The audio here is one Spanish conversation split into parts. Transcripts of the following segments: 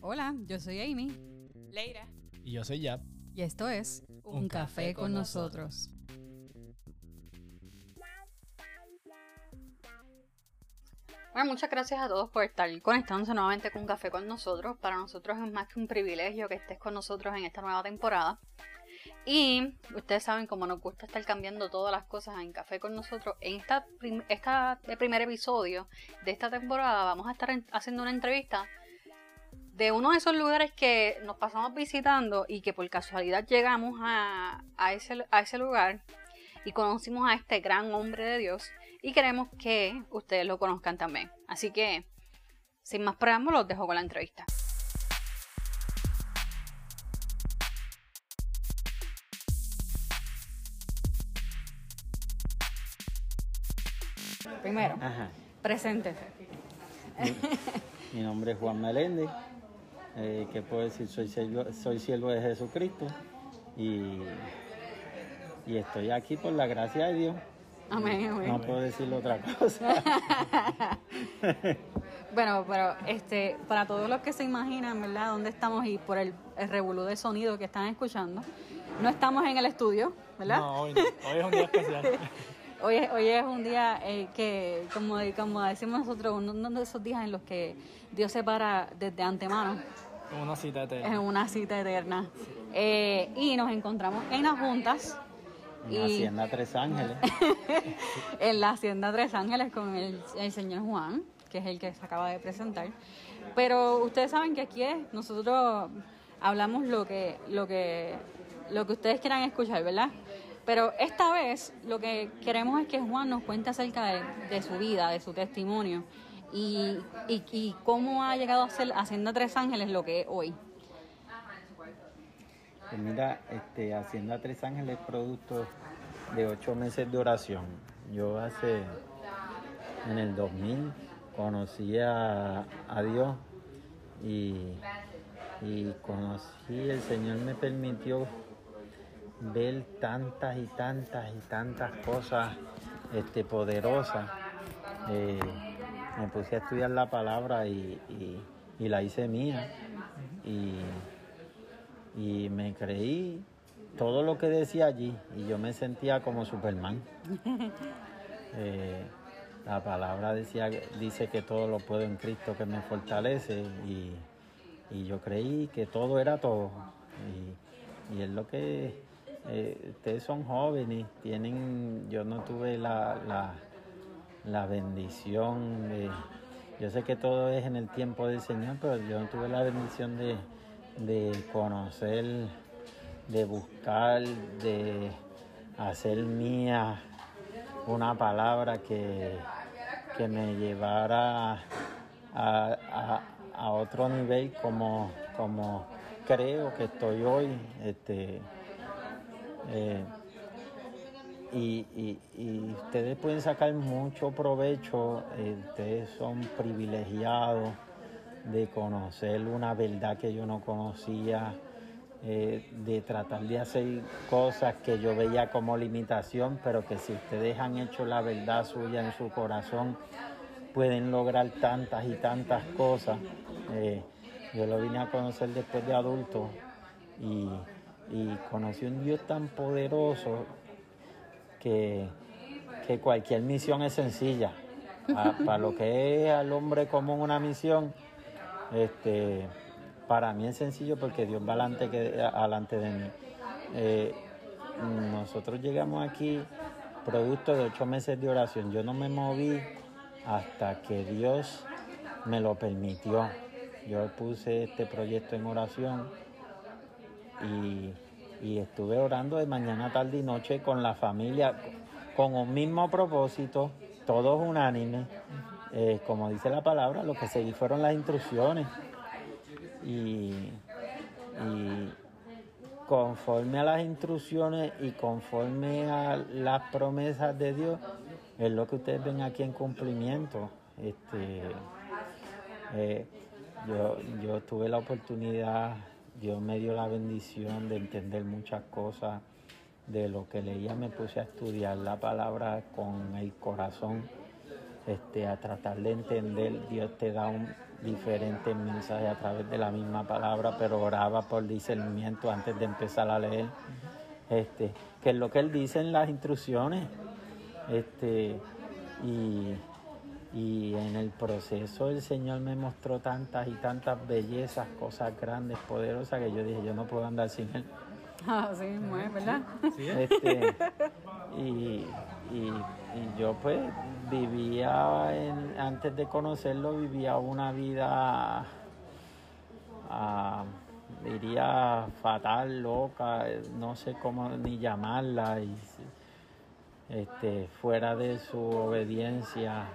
Hola, yo soy Amy Leira. Y yo soy Yap. y esto es Un, café, con, nosotros. Bueno, muchas gracias a todos por estar conectándose nuevamente con Un Café con nosotros. Para nosotros es más que un privilegio que estés con nosotros en esta nueva temporada. Y ustedes saben cómo nos gusta estar cambiando todas las cosas en Café con nosotros. En esta, prim- esta el primer episodio de esta temporada vamos a estar en- haciendo una entrevista de uno de esos lugares que nos pasamos visitando y que por casualidad llegamos a, a ese, a ese lugar y conocimos a este gran hombre de Dios y queremos que ustedes lo conozcan también. Así que, sin más preámbulos, los dejo con la entrevista. Primero, Ajá. preséntese. Mi nombre es Juan Meléndez. Eh, ¿Qué puedo decir? Soy siervo, soy siervo de Jesucristo y, y estoy aquí por la gracia de Dios. Amén, amén. No puedo decir otra cosa. Bueno, pero este, para todos los que se imaginan, ¿verdad?, dónde estamos y por el, el revolú de sonido que están escuchando, no estamos en el estudio, ¿verdad? No, hoy, no. hoy es un día especial. Hoy, es- hoy es un día eh, que, como, como decimos nosotros, uno de esos días en los que Dios se para desde antemano una cita en eterna. una cita eterna. Eh, y nos encontramos en las juntas, En Y- Hacienda Tres Ángeles. en la Hacienda Tres Ángeles con el, el señor Juan, que es el que se acaba de presentar. Pero ustedes saben que aquí es, nosotros hablamos lo que, lo que, lo que ustedes quieran escuchar, ¿verdad? Pero esta vez lo que queremos es que Juan nos cuente acerca de, de su vida, de su testimonio y, y, cómo ha llegado a ser Hacienda Tres Ángeles lo que es hoy. Pues mira, este, Hacienda Tres Ángeles es producto de ocho meses de oración. Yo hace, en el 2000, conocí a, a Dios y, y conocí, el Señor me permitió ver tantas y tantas y tantas cosas este, poderosas. Eh, me puse a estudiar la palabra y, y- y la hice mía. Y, y me creí todo lo que decía allí y yo me sentía como Superman. Eh, la palabra decía, dice que todo lo puedo en Cristo que me fortalece y, y yo creí que todo era todo. Y, y es lo que eh, ustedes son jóvenes, tienen, yo no tuve la, la, la bendición de, yo sé que todo es en el tiempo del Señor, pero yo tuve la bendición de, de conocer, de buscar, de hacer mía una palabra que, que me llevara a, a- a otro nivel como, como creo que estoy hoy. Este, eh, y, ustedes pueden sacar mucho provecho, eh, ustedes son privilegiados de conocer una verdad que yo no conocía, eh, de tratar de hacer cosas que yo veía como limitación, pero que si ustedes han hecho la verdad suya en su corazón, pueden lograr tantas y tantas cosas. Eh, yo lo vine a conocer después de adulto y, y conocí un Dios tan poderoso que, cualquier misión es sencilla. Para lo que es al hombre común una misión, este, para mí es sencillo porque Dios va adelante, que, adelante de mí. Eh, nosotros llegamos aquí producto de ocho meses de oración. Yo no me moví hasta que Dios me lo permitió. Yo puse este proyecto en oración y, y estuve orando de mañana, tarde y noche con la familia, con un mismo propósito, todos unánimes. Eh, como dice la palabra, lo que seguí fueron las instrucciones. Y, y conforme a las instrucciones y conforme a las promesas de Dios, es lo que ustedes ven aquí en cumplimiento. Este, eh, yo, yo tuve la oportunidad, Dios me dio la bendición de entender muchas cosas de lo que leía, me puse a estudiar la palabra con el corazón, este, a tratar de entender, Dios te da un, diferentes mensajes a través de la misma palabra, pero oraba por discernimiento antes de empezar a leer. Este, que es lo que él dice en las instrucciones. Este, y, y en el proceso el Señor me mostró tantas y tantas bellezas, cosas grandes, poderosas, que yo dije, yo no puedo andar sin él. Ah, sí, muy, ¿verdad? Este, y, y- y yo pues vivía, en- antes de conocerlo, vivía una vida, ah, diría, fatal, loca, eh, no sé cómo ni llamarla, y, este, fuera de su obediencia.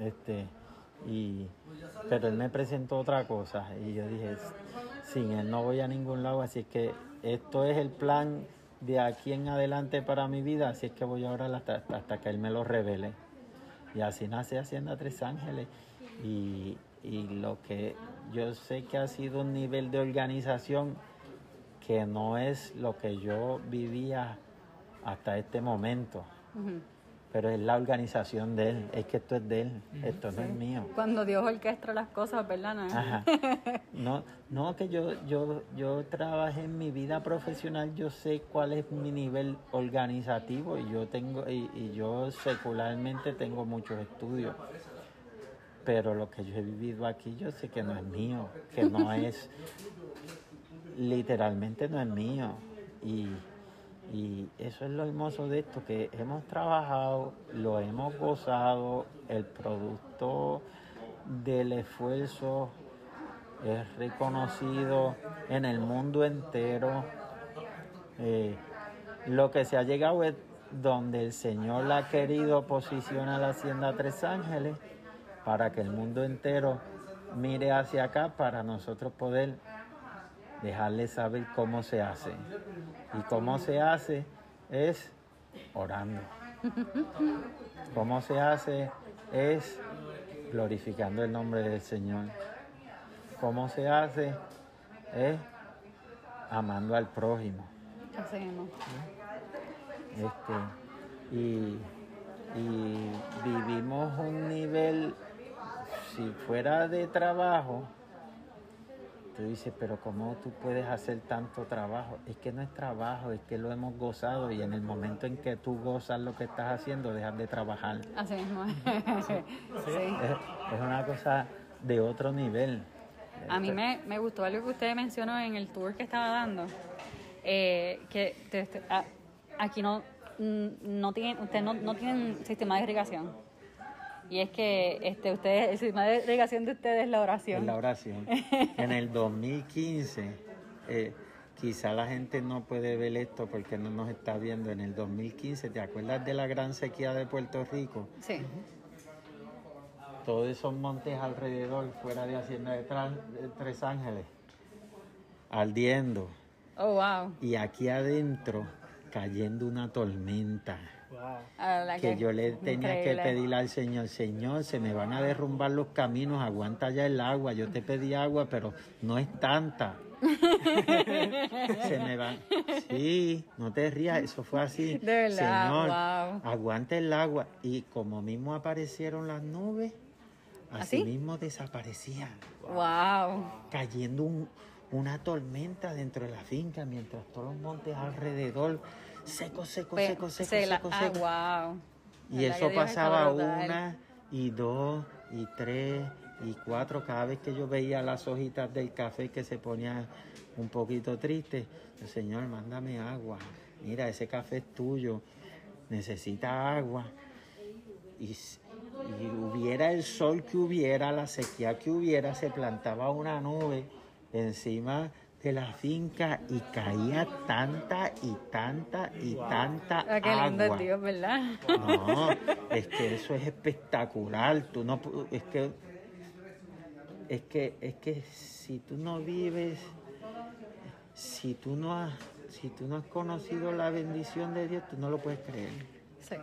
Este, y, pero él me presentó otra cosa y yo dije, sin él no voy a ningún lado, así que esto es el plan de aquí en adelante para mi vida, así es que voy a orar hasta, hasta que él me lo revele. Y así nace Hacienda Tres Ángeles. Y, y lo que yo sé que ha sido un nivel de organización que no es lo que yo vivía hasta este momento, Ujú. Pero es la organización de él, es que esto es de él, esto no es mío. Cuando Dios orquestra las cosas, ¿verdad? No? Ajá. No, no que yo, yo, yo trabajé en mi vida profesional, yo sé cuál es mi nivel organizativo y yo tengo, y, y yo secularmente tengo muchos estudios. Pero lo que yo he vivido aquí yo sé que no es mío, que no es, literalmente no es mío. Y, y eso es lo hermoso de esto, que hemos trabajado, lo hemos gozado, el producto del esfuerzo es reconocido en el mundo entero. Eh, lo que se ha llegado es donde el Señor la ha querido posicionar la Hacienda Tres Ángeles para que el mundo entero mire hacia acá para nosotros poder dejarle saber cómo se hace. Y cómo se hace es orando. Cómo se hace es glorificando el nombre del Señor. Cómo se hace es amando al prójimo. Este, y, y vivimos un nivel, si fuera de trabajo, tú dices, pero ¿cómo tú puedes hacer tanto trabajo? Es que no es trabajo, es que lo hemos gozado y en el momento en que tú gozas lo que estás haciendo, dejas de trabajar. Así mismo. sí. Es, es una cosa de otro nivel. A mí me, me gustó algo que usted mencionó en el tour que estaba dando, eh, que te- te- a- aquí no, mm, no tienen, ustedes no, no tienen sistema de irrigación. Y es que este, ustedes, el de irrigación de ustedes es la oración. En la oración. En el 2015, eh, quizá la gente no puede ver esto porque no nos está viendo. En el 2015, ¿te acuerdas de la gran sequía de Puerto Rico? Sí. Todos esos montes alrededor, fuera de Hacienda de, de Tres Ángeles, ardiendo. Oh, wow. Y aquí adentro, cayendo una tormenta. Wow. Que yo le tenía que increíble. pedir al Señor, Señor, se me van a derrumbar los caminos, aguanta ya el agua, yo te pedí agua, pero no es tanta. se me van. Sí, no te rías, eso fue así. De verdad, Señor, wow. aguanta el agua. Y como mismo aparecieron las nubes, así ¿Así? mismo desaparecían, Wow. cayendo un- una tormenta dentro de la finca, mientras todos los montes alrededor, seco, seco, seco, seco, se la- seco, ah, seco. wow. Y ¿Verdad eso pasaba una y dos y tres y cuatro. Cada vez que yo veía las hojitas del café que se ponía un poquito triste, yo, Señor, mándame agua. Mira, ese café es tuyo. Necesita agua. Y, y hubiera el sol que hubiera, la sequía que hubiera, se plantaba una nube encima de la finca y caía tanta y tanta y tanta Ah, qué lindo agua. Dios, ¿verdad? No, es que eso es espectacular. Tú no, es que, es que, es que si tú no vives, si tú no has, si tú no has conocido la bendición de Dios, tú no lo puedes creer. Sí.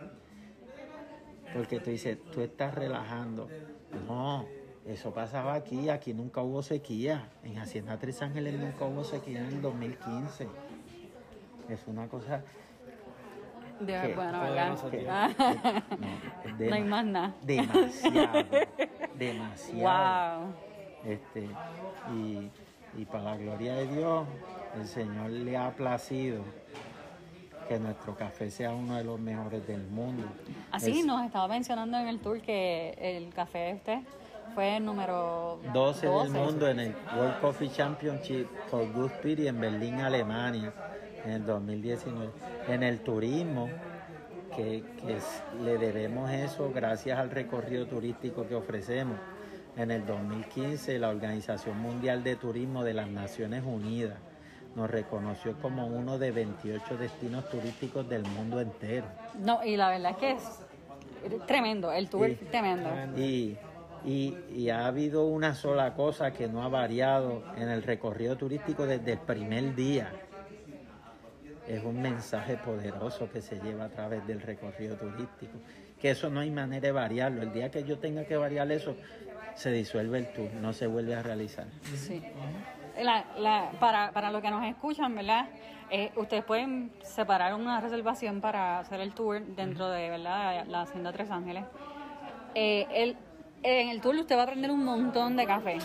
Porque tú dices, tú estás relajando. No, eso pasaba aquí, aquí nunca hubo sequía. En Hacienda Tres Ángeles nunca hubo sequía en el 2015. Es una cosa hermoso, tío. Ah, no, hay más nada. demasiado, demasiado. Wow. Este, y, y para la gloria de Dios, el Señor le ha placido que nuestro café sea uno de los mejores del mundo. Así Es nos estaba mencionando en el tour que el café de usted fue el número 12 del 12. mundo en el World Coffee Championship for Good Spirit en Berlín, Alemania, en el 2019. En el turismo, que, que es- le debemos eso gracias al recorrido turístico que ofrecemos. En el 2015, la Organización Mundial de Turismo de las Naciones Unidas nos reconoció como uno de 28 destinos turísticos del mundo entero. No, y la verdad es que es tremendo, el tour Sí. es tremendo. Y, y- y ha habido una sola cosa que no ha variado en el recorrido turístico desde el primer día. Es un mensaje poderoso que se lleva a través del recorrido turístico. Que eso no hay manera de variarlo. El día que yo tenga que variar eso, se disuelve el tour, no se vuelve a realizar. Sí. La- la- para, para los que nos escuchan, ¿verdad? Eh, ustedes pueden separar una reservación para hacer el tour dentro de ¿verdad? la Hacienda Tres Ángeles. Eh, el- en el tour usted va a aprender un montón de café,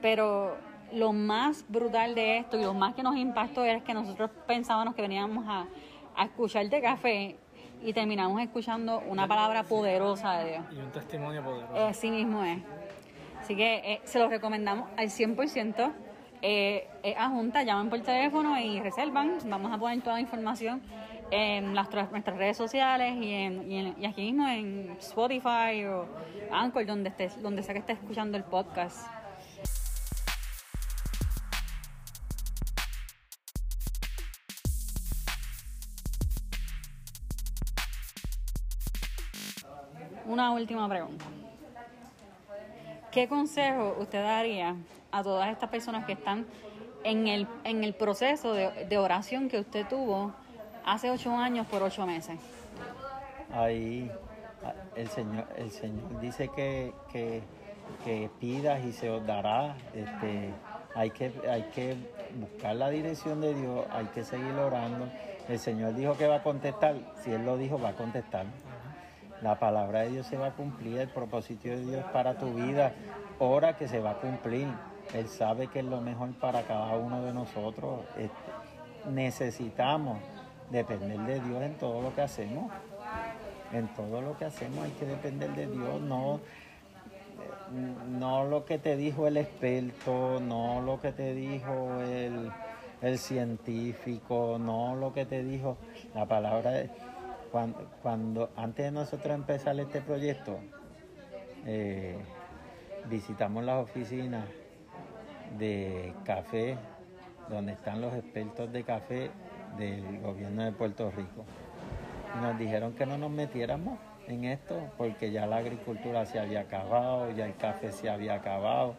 pero lo más brutal de esto y lo más que nos impactó es que nosotros pensábamos que veníamos a, a escuchar de café y terminamos escuchando una palabra poderosa de Dios. Y un testimonio poderoso. Así mismo es. Así que eh, se los recomendamos al 100%. Eh, eh, a Junta, llaman por teléfono y reservan. Vamos a poner toda la información en nuestras redes sociales y, en, y, aquí mismo en Spotify o Anchor, donde, estés, donde sea que estés escuchando el podcast. Una última pregunta. ¿Qué consejo usted daría a todas estas personas que están en el, en el proceso de oración que usted tuvo hace ocho años por ocho meses? Ahí ah, el Señor, el Señor dice que, que, que pidas y se os dará. Este, hay, que, hay que buscar la dirección de Dios, hay que seguir orando. El Señor dijo que va a contestar, si Él lo dijo, va a contestar. La palabra de Dios se va a cumplir, el propósito de Dios para tu vida, ora que se va a cumplir. Él sabe que es lo mejor para cada uno de nosotros. Este, necesitamos depender de Dios en todo lo que hacemos. En todo lo que hacemos hay que depender de Dios, no, no lo que te dijo el experto, no lo que te dijo el, el científico, no lo que te dijo la palabra. Cuando, cuando antes de nosotros empezar este proyecto, eh, visitamos las oficinas de café, donde están los expertos de café del gobierno de Puerto Rico. Nos dijeron que no nos metiéramos en esto porque ya la agricultura se había acabado, ya el café se había acabado.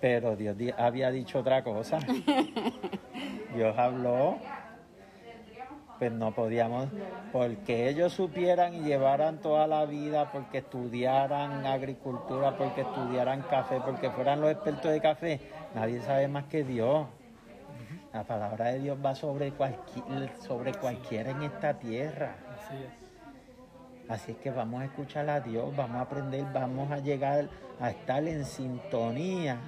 Pero Dios di- había dicho otra cosa. Dios habló, pues no podíamos, porque ellos supieran y llevaran toda la vida, porque estudiaran agricultura, porque estudiaran café, porque fueran los expertos de café, nadie sabe más que Dios. La palabra de Dios va sobre, cualquier, sobre cualquiera en esta tierra. Así es. Así es que vamos a escuchar a Dios, vamos a aprender, vamos a llegar a estar en sintonía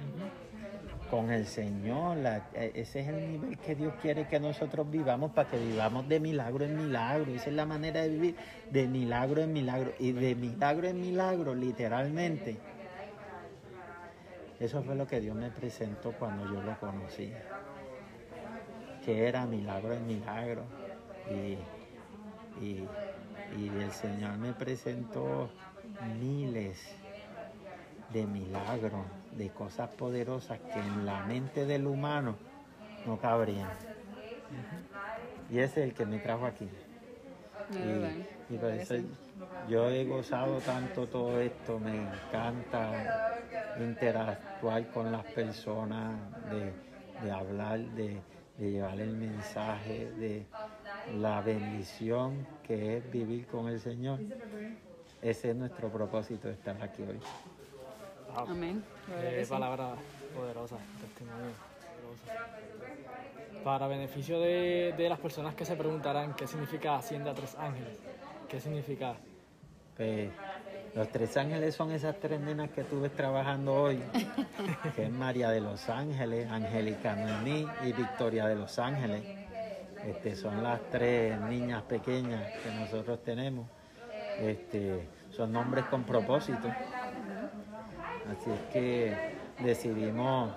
con el Señor. La- e- ese es el nivel que Dios quiere que nosotros vivamos para que vivamos de milagro en milagro. Esa es la manera de vivir de milagro en milagro. Y de milagro en milagro, literalmente. Eso fue lo que Dios me presentó cuando yo lo conocí. Que era milagro en milagro. Y, y, y el Señor me presentó miles de milagros, de cosas poderosas que en la mente del humano no cabrían. Y ese es el que me trajo aquí. Y, y por eso yo he gozado tanto todo esto, me encanta interactuar con las personas, de, de hablar, de, de llevar el mensaje, de la bendición que es vivir con el Señor. Ese es nuestro propósito de estar aquí hoy. Wow. Amén. Qué palabra poderosa, testimonio poderoso. Para beneficio de, de las personas que se preguntarán qué significa Hacienda Tres Ángeles, qué significa Pues Los tres ángeles son esas tres nenas que tú ves trabajando hoy, que es María de los Ángeles, Angélica Noemí y Victoria de los Ángeles. Este, son las tres niñas pequeñas que nosotros tenemos. Este, son nombres con propósito. Así es que decidimos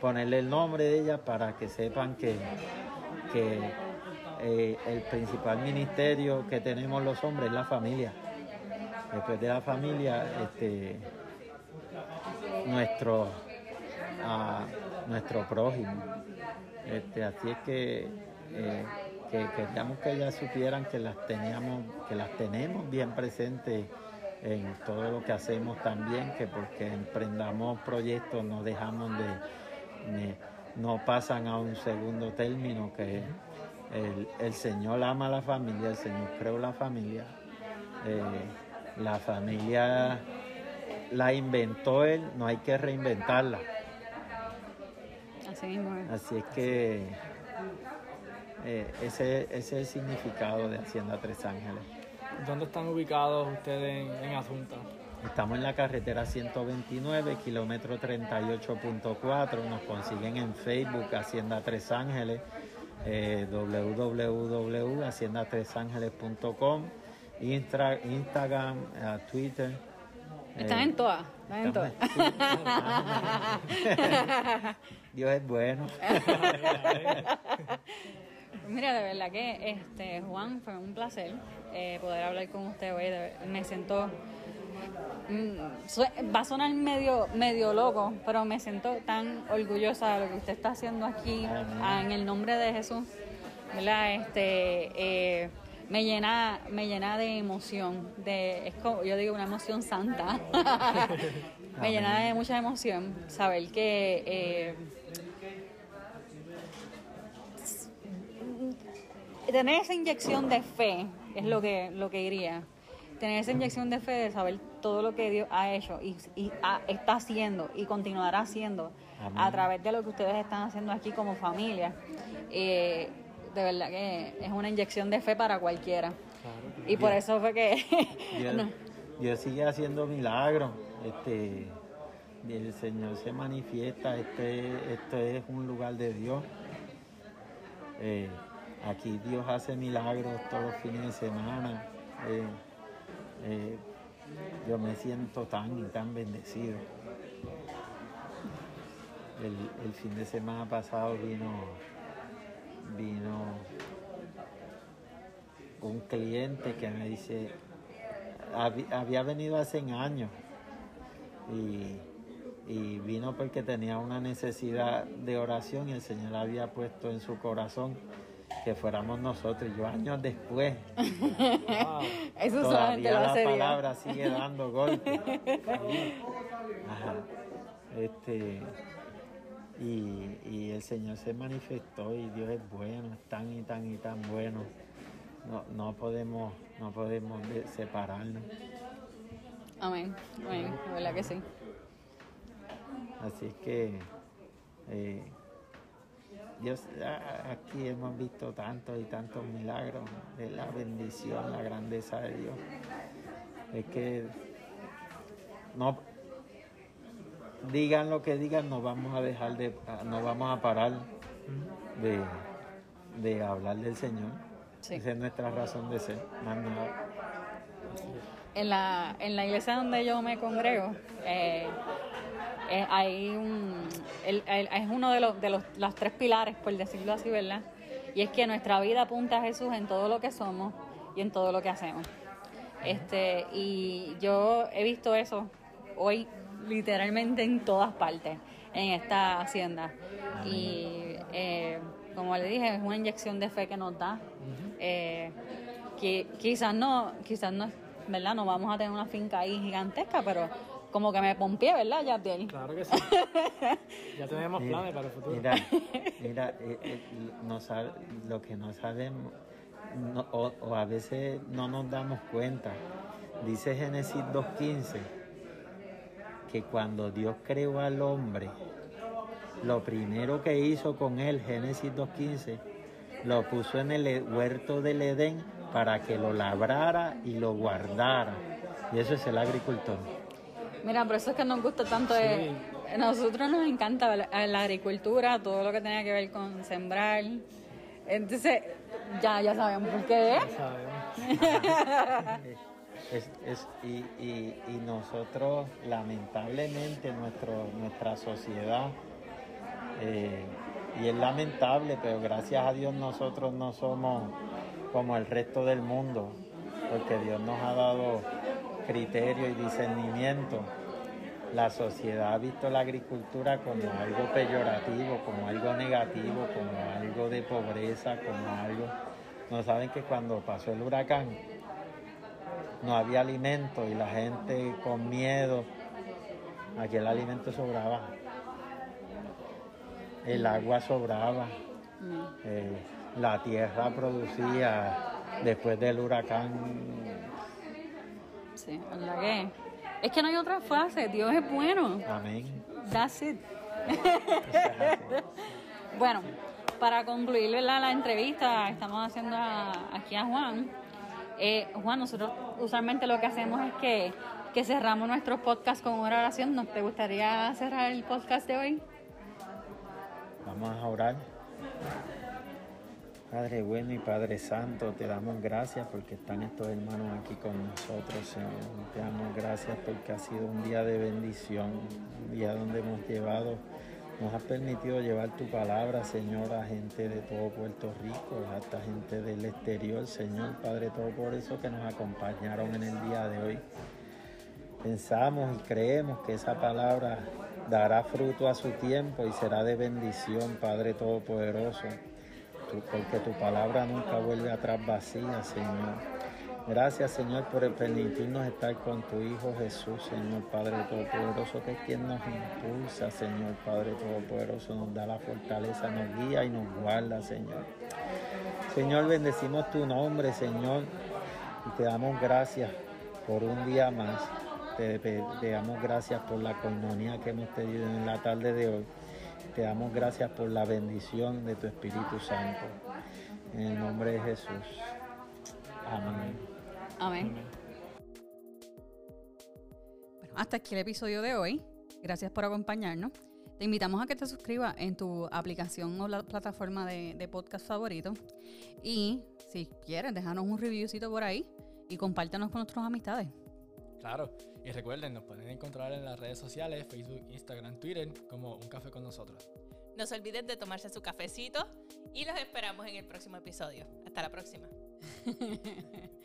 ponerle el nombre de ellas para que sepan que, que eh, el principal ministerio que tenemos los hombres es la familia. Después de la familia, este, nuestro, nuestro prójimo. Este, así es que, eh, que queríamos que ellas supieran que las teníamos, que las tenemos bien presentes en todo lo que hacemos también, que porque emprendamos proyectos no dejamos de, de- no pasan a un segundo término, que el, el Señor ama a la familia, el Señor creó la familia, eh, la familia la inventó Él, no hay que reinventarla. Así mismo es. Así es que eh, ese, ese es el significado de Hacienda Tres Ángeles. ¿Dónde están ubicados ustedes en, en Asunta? Estamos en la carretera 129, kilómetro 38.4. Nos consiguen en Facebook Hacienda Tres Ángeles, eh, www.haciendatresangeles.com, Instra- Instagram, eh, Twitter. Están Eh, en todas. Están en todas. Dios es bueno. Mira, de verdad que este Juan fue un placer eh, poder hablar con usted hoy. me siento mm, va a sonar medio medio loco, pero me siento tan orgullosa de lo que usted está haciendo aquí ah, en el nombre de Jesús. ¿Verdad? Este eh, me llena me llena de emoción, de es como yo digo una emoción santa. me llena de mucha emoción saber que eh, tener esa inyección de fe es lo que lo que diría tener esa inyección de fe de saber todo lo que Dios ha hecho y, y ha- está haciendo y continuará haciendo Amén. a través de lo que ustedes están haciendo aquí como familia Eh, de verdad que es una inyección de fe para cualquiera Claro. y por eso fue que Dios, no, Dios sigue haciendo milagros. Este, el Señor se manifiesta. Este, esto es un lugar de Dios. Eh, aquí Dios hace milagros todos los fines de semana. Eh, eh, yo me siento tan y tan bendecido. El, el fin de semana pasado vino, vino un cliente que me dice, "Habi- había venido hace años y, y vino porque tenía una necesidad de oración y el Señor había puesto en su corazón que fuéramos nosotros. Y yo años después, Wow. eso todavía lo la hace Dios palabra sigue dando golpes. Ajá. Este, y, y el Señor se manifestó y Dios es bueno, es tan y tan y tan bueno. No, no podemos, no podemos de- separarnos. amén amén de verdad que sí Así es que eh, Dios, aquí hemos visto tantos y tantos milagros de la bendición, la grandeza de Dios. Es que no digan lo que digan, no vamos a dejar de, no vamos a parar de, de hablar del Señor. Sí. Esa es nuestra razón de ser, más nada. En la, en la iglesia donde yo me congrego, eh, eh, hay un, el- el- es uno de los, de los las tres pilares, por decirlo así, ¿verdad? Y es que nuestra vida apunta a Jesús en todo lo que somos y en todo lo que hacemos. Este, y yo he visto eso hoy literalmente en todas partes, en esta hacienda. Y eh, como le dije, es una inyección de fe que nos da. Eh, que quizás no, quizás no, ¿verdad? No vamos a tener una finca ahí gigantesca, pero como que me pompié, ¿verdad, Yabdiel? Claro que sí. Ya tenemos Mira, planes para el futuro. Mira, mira, eh, eh, no sabe- lo que no sabemos, no- o, o a veces no nos damos cuenta. Dice Génesis 2.15 que cuando Dios creó al hombre, lo primero que hizo con él, Génesis 2.15, lo puso en el huerto del Edén para que lo labrara y lo guardara. Y eso es el agricultor. Mira, por eso es que nos gusta tanto. de- nosotros nos encanta la, la agricultura, todo lo que tenga que ver con sembrar. Entonces, ya, ya sabemos por qué. Sabemos. Es- es- y, y- y nosotros, lamentablemente, nuestro, nuestra sociedad, eh, y es lamentable, pero gracias a Dios nosotros no somos como el resto del mundo, porque Dios nos ha dado criterio y discernimiento. La sociedad ha visto la agricultura como algo peyorativo, como algo negativo, como algo de pobreza, como algo... No saben que cuando pasó el huracán, no había alimento y la gente con miedo, aquí el alimento sobraba, el agua sobraba, eh, la tierra producía después del huracán. Sí, ¿verdad que? Es que no hay otra frase. Dios es bueno. Amén. That's it. Bueno, para concluir ¿verdad? la entrevista, estamos haciendo a- aquí a Juan. Eh, Juan, nosotros usualmente lo que hacemos es que, que cerramos nuestros podcasts con una oración. ¿No te gustaría cerrar el podcast de hoy? Vamos a orar. Padre bueno y Padre Santo, te damos gracias porque están estos hermanos aquí con nosotros. Te damos gracias porque ha sido un día de bendición, un día donde hemos llevado, nos has permitido llevar tu palabra, Señor, a gente de todo Puerto Rico, hasta gente del exterior, Señor, Padre, todo por eso que nos acompañaron en el día de hoy. Pensamos y creemos que esa palabra dará fruto a su tiempo y será de bendición, Padre Todopoderoso, porque tu palabra nunca vuelve atrás vacía, Señor. Gracias, Señor, por permitirnos estar con tu Hijo Jesús, Señor Padre Todopoderoso, que es quien nos impulsa, Señor Padre Todopoderoso, nos da la fortaleza, nos guía y nos guarda, Señor. Señor, bendecimos tu nombre, Señor, y te damos gracias por un día más. Te, te- damos gracias por la coinonía que hemos tenido en la tarde de hoy. Te damos gracias por la bendición de tu Espíritu Santo. En el nombre de Jesús. Amén. Amén. Bueno, hasta aquí el episodio de hoy. Gracias por acompañarnos. Te invitamos a que te suscribas en tu aplicación o la plataforma de, de podcast favorito. Y si quieres, déjanos un reviewcito por ahí y compártenos con nuestras amistades. Claro. Y recuerden, nos pueden encontrar en las redes sociales, Facebook, Instagram, Twitter, como Un Café con nosotros. No se olviden de tomarse su cafecito y los esperamos en el próximo episodio. Hasta la próxima.